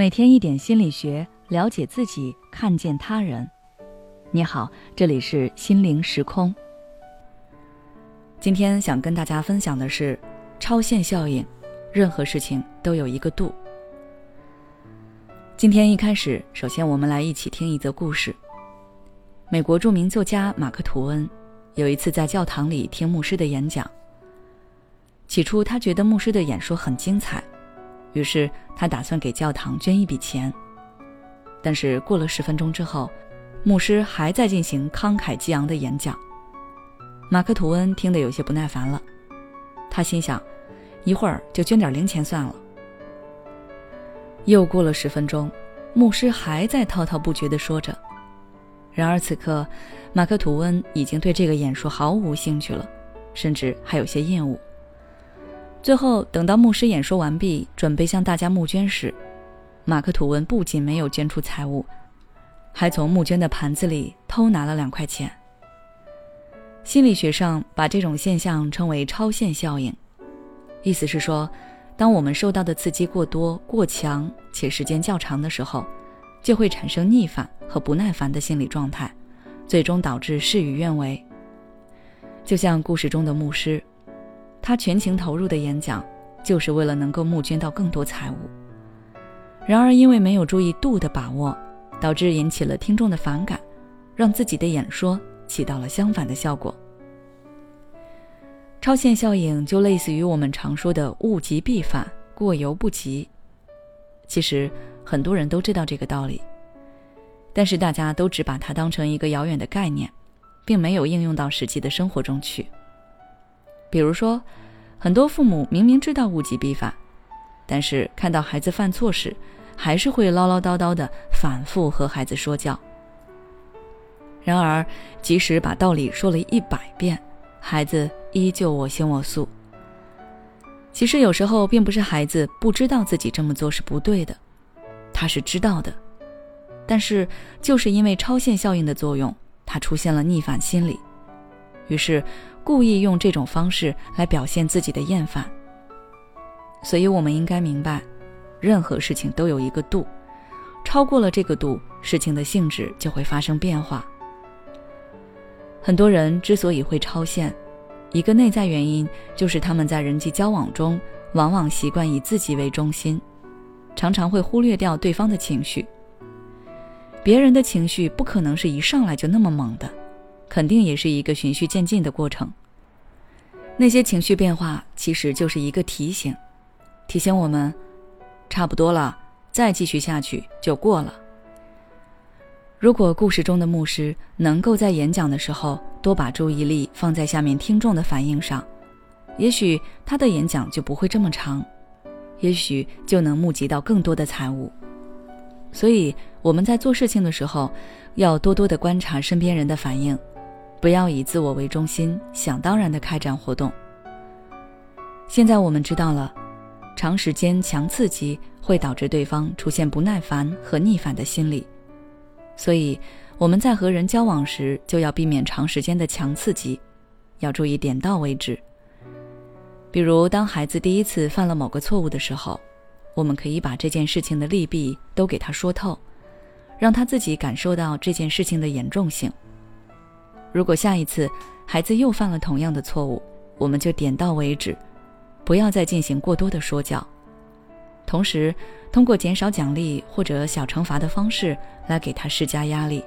每天一点心理学，了解自己，看见他人。你好，这里是心灵时空。今天想跟大家分享的是超限效应，任何事情都有一个度。今天一开始，首先我们来一起听一则故事。美国著名作家马克·吐温有一次在教堂里听牧师的演讲。起初，他觉得牧师的演说很精彩。于是他打算给教堂捐一笔钱，但是过了十分钟之后，牧师还在进行慷慨激昂的演讲。马克·吐温听得有些不耐烦了，他心想：一会儿就捐点零钱算了。又过了十分钟，牧师还在滔滔不绝地说着。然而此刻，马克·吐温已经对这个演说毫无兴趣了，甚至还有些厌恶。最后，等到牧师演说完毕，准备向大家募捐时，马克·吐温不仅没有捐出财物，还从募捐的盘子里偷拿了两块钱。心理学上把这种现象称为超限效应，意思是说，当我们受到的刺激过多、过强且时间较长的时候，就会产生逆反和不耐烦的心理状态，最终导致事与愿违。就像故事中的牧师。他全情投入的演讲，就是为了能够募捐到更多财物。然而，因为没有注意度的把握，导致引起了听众的反感，让自己的演说起到了相反的效果。超限效应就类似于我们常说的“物极必反，过犹不及”。其实很多人都知道这个道理，但是大家都只把它当成一个遥远的概念，并没有应用到实际的生活中去。比如说，很多父母明明知道物极必反，但是看到孩子犯错时，还是会唠唠叨叨的反复和孩子说教。然而，即使把道理说了一百遍，孩子依旧我行我素。其实有时候并不是孩子不知道自己这么做是不对的，他是知道的，但是就是因为超限效应的作用，他出现了逆反心理，于是。故意用这种方式来表现自己的厌烦，所以我们应该明白，任何事情都有一个度，超过了这个度，事情的性质就会发生变化。很多人之所以会超限，一个内在原因就是他们在人际交往中往往习惯以自己为中心，常常会忽略掉对方的情绪。别人的情绪不可能是一上来就那么猛的。肯定也是一个循序渐进的过程。那些情绪变化其实就是一个提醒，提醒我们，差不多了，再继续下去就过了。如果故事中的牧师能够在演讲的时候多把注意力放在下面听众的反应上，也许他的演讲就不会这么长，也许就能募集到更多的财物。所以我们在做事情的时候，要多多的观察身边人的反应。不要以自我为中心，想当然的开展活动。现在我们知道了，长时间强刺激会导致对方出现不耐烦和逆反的心理，所以我们在和人交往时就要避免长时间的强刺激，要注意点到为止。比如，当孩子第一次犯了某个错误的时候，我们可以把这件事情的利弊都给他说透，让他自己感受到这件事情的严重性。如果下一次孩子又犯了同样的错误，我们就点到为止，不要再进行过多的说教。同时，通过减少奖励或者小惩罚的方式来给他施加压力，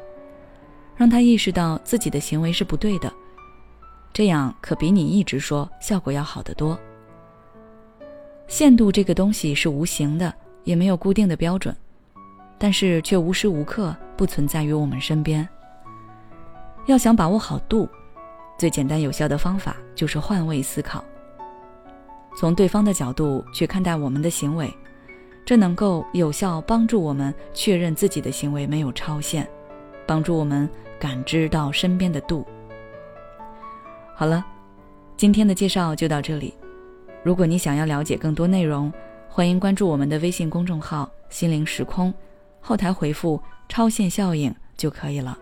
让他意识到自己的行为是不对的。这样可比你一直说效果要好得多。限度这个东西是无形的，也没有固定的标准，但是却无时无刻不存在于我们身边。要想把握好度，最简单有效的方法就是换位思考，从对方的角度去看待我们的行为，这能够有效帮助我们确认自己的行为没有超限，帮助我们感知到身边的度。好了，今天的介绍就到这里。如果你想要了解更多内容，欢迎关注我们的微信公众号“心灵时空”，后台回复“超限效应”就可以了。